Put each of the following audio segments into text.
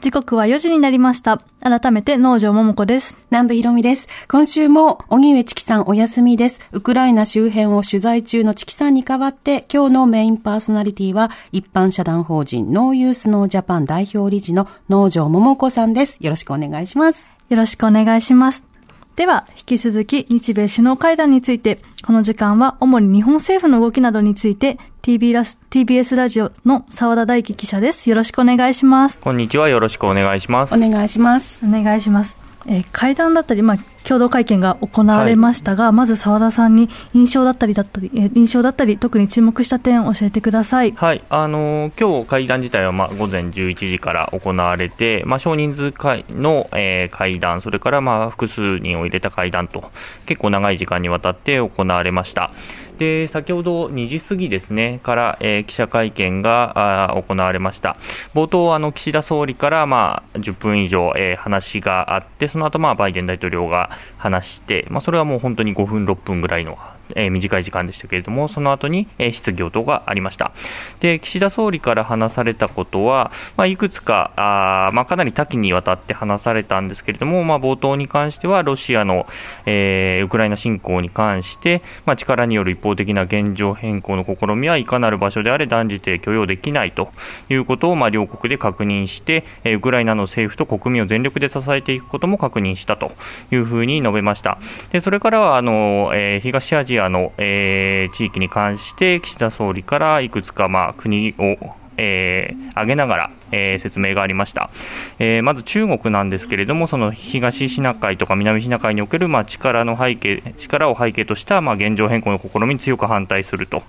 時刻は4時になりました。改めて農場桃子です。南部ひろみです。今週も、荻上チキさんお休みです。ウクライナ周辺を取材中のチキさんに代わって、今日のメインパーソナリティは、一般社団法人ノーユースノージャパン代表理事の農場桃子さんです。よろしくお願いします。よろしくお願いします。では、引き続き日米首脳会談について、この時間は主に日本政府の動きなどについて、TB ラス TBS ラジオの澤田大樹記者です。よろしくお願いします。こんにちは。よろしくお願いします。お願いします。お願いします。えー会談だったり、まあ、共同会見が行われましたが、まず澤田さんに印象だったりだったり、えー印象だったり、特に注目した点を教えてください。はい、あのー今日会談自体はまあ午前11時から行われて、まあ、少人数会の、えー会談、それからまあ複数人を入れた会談と、結構長い時間にわたって行われました。で先ほど2時過ぎですねから、えー記者会見があー行われました冒頭あの岸田総理から、まあ、10分以上、えー話があってその後、まあバイデン大統領が話して、まあ、それはもう本当に5分6分ぐらいのえー短い時間でしたけれども、その後に、えー質疑応答がありました。で、岸田総理から話されたことは、まあ、いくつか、あまあ、かなり多岐にわたって話されたんですけれども、まあ、冒頭に関しては、ロシアの、えーウクライナ侵攻に関して、まあ、力による一方的な現状変更の試みはいかなる場所であれ断じて許容できないということを、まあ、両国で確認して、えーウクライナの政府と国民を全力で支えていくことも確認したというふうに述べました。でそれからはあの、えー東アジアの、えー地域に関して岸田総理からいくつか、まあ、国をえー挙げながら、えー説明がありました、えーまず中国なんですけれどもその東シナ海とか南シナ海における、まあ、力の背景力を背景とした、まあ、現状変更の試みに強く反対すると。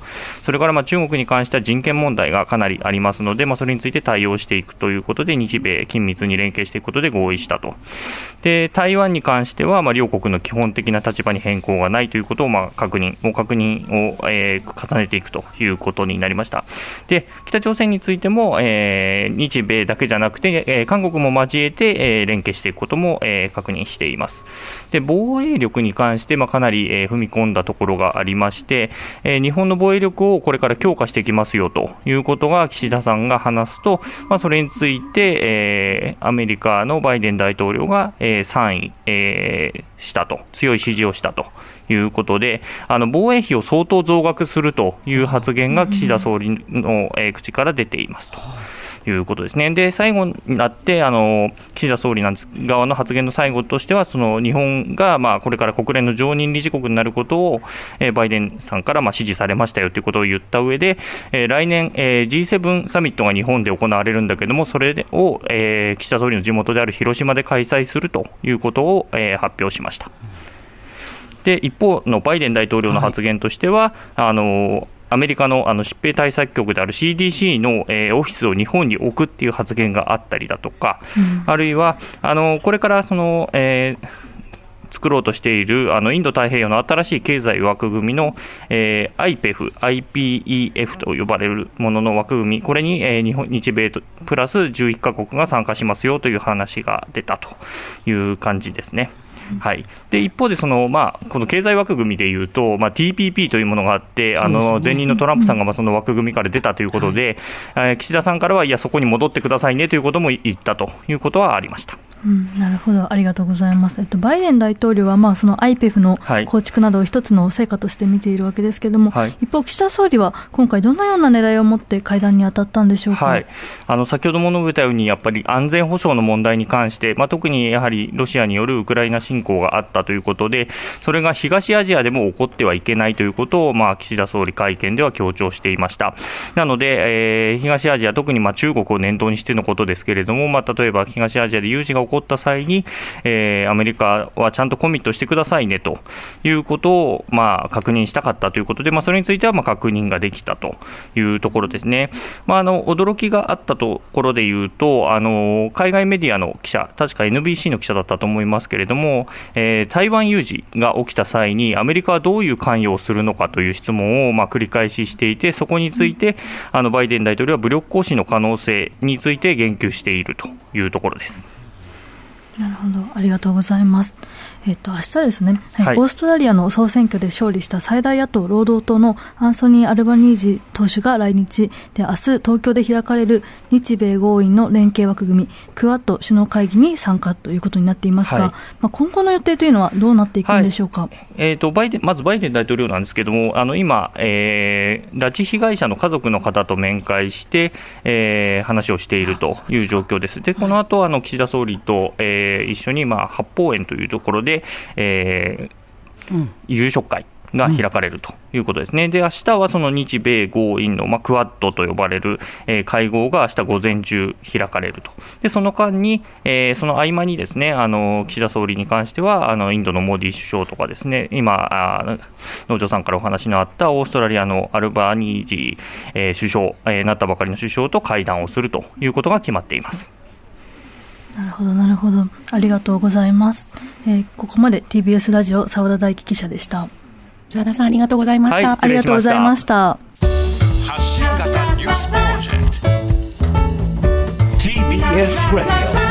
それから、まあ、中国に関しては人権問題がかなりありますので、まあ、それについて対応していくということで日米緊密に連携していくことで合意したと。で台湾に関しては、ま、両国の基本的な立場に変更がないということを、まあ、確認を確認を、えー重ねていくということになりました。で北朝鮮についても、えー日米だけじゃなくて、えー韓国も交えて、えー連携していくことも、えー確認していますで防衛力に関して、まあ、かなり、えー踏み込んだところがありまして、えー日本の防衛力をこれから強化していきますよということが岸田さんが話すと、まあ、それについて、えーアメリカのバイデン大統領が、えー賛意、えーしたと、強い支持をしたということで、あの防衛費を相当増額するという発言が岸田総理の、口から出ていますと。いうことですね。で、最後になって、あの、岸田総理なんです側の発言の最後としては、その日本が、まあ、これから国連の常任理事国になることを、えーバイデンさんから、まあ、支持されましたよということを言った上で、えー来年、えー G7 サミットが日本で行われるんだけども、それを、えー岸田総理の地元である広島で開催するということを、えー発表しました。で一方のバイデン大統領の発言としては、あのアメリカのあの疾病対策局である CDC の、えーオフィスを日本に置くっていう発言があったりだとか、あるいはあのこれからその、えー作ろうとしているあのインド太平洋の新しい経済枠組みの、えー IPEF、IPEF と呼ばれるものの枠組み、これに、えー日本日米とプラス11カ国が参加しますよという話が出たという感じですね。はい、で一方でその、まあ、この経済枠組みでいうと、まあ、TPP というものがあって、あの前任のトランプさんがまあその枠組みから出たということで、えー岸田さんからは、いや、そこに戻ってくださいねということも言ったということはありました。うん、なるほど、ありがとうございます。えっと、バイデン大統領は、まあ、その IPEF のはい構築などを一つの成果として見ているわけですけれども、はい一方、岸田総理は今回、どのような狙いを持って会談に当たったんでしょうか？はい、あの先ほども述べたように、やっぱり安全保障の問題に関して、まあ、特にやはりロシアによるウクライナ侵攻があったということで、それが東アジアでも起こってはいけないということを、まあ、岸田総理会見では強調していました。なので、えー東アジア、特にまあ中国を念頭にしてのことですけれども、まあ、例えば東アジアで有事が起起こった際に、えーアメリカはちゃんとコミットしてくださいねということを、まあ、確認したかったということで、まあ、それについてはまあ確認ができたというところですね。まあ、あの驚きがあったところで言うと、あの海外メディアの記者、確か NBC の記者だったと思いますけれども、えー台湾有事が起きた際に、アメリカはどういう関与をするのかという質問をまあ繰り返ししていて、そこについて、あのバイデン大統領は武力行使の可能性について言及しているというところです。なるほど。ありがとうございます。えっと、明日ですね、はい。はい。オーストラリアの総選挙で勝利した最大野党労働党のアンソニー・アルバニージ党首が来日。で、明日東京で開かれる日米豪印の連携枠組み、クアッド首脳会議に参加ということになっていますが、はい。まあ、今後の予定というのはどうなっていくんでしょうか？えー、とバイデンまずバイデン大統領なんですけれども、あの今、えー拉致被害者の家族の方と面会して、えー話をしているという状況です。で、この後あの岸田総理と、えー一緒に、まあ、八芳園というところで、えー夕食会が開かれるということですね。で、明日はその日米豪印の、まあ、クワッドと呼ばれる、えー会合が明日午前中開かれると。で、その間に、えーその合間にですね、あの、岸田総理に関しては、あの、インドのモディ首相とかですね、今、農場さんからお話のあったオーストラリアのアルバニージー、えー首相、えーなったばかりの首相と会談をするということが決まっています。なるほど、なるほど。ありがとうございます。えーここまで TBS ラジオ澤田大樹記者でした。澤田さんありがとうございました。はいありがとうございました。発信型ニュースプロジェクト TBS ラジオ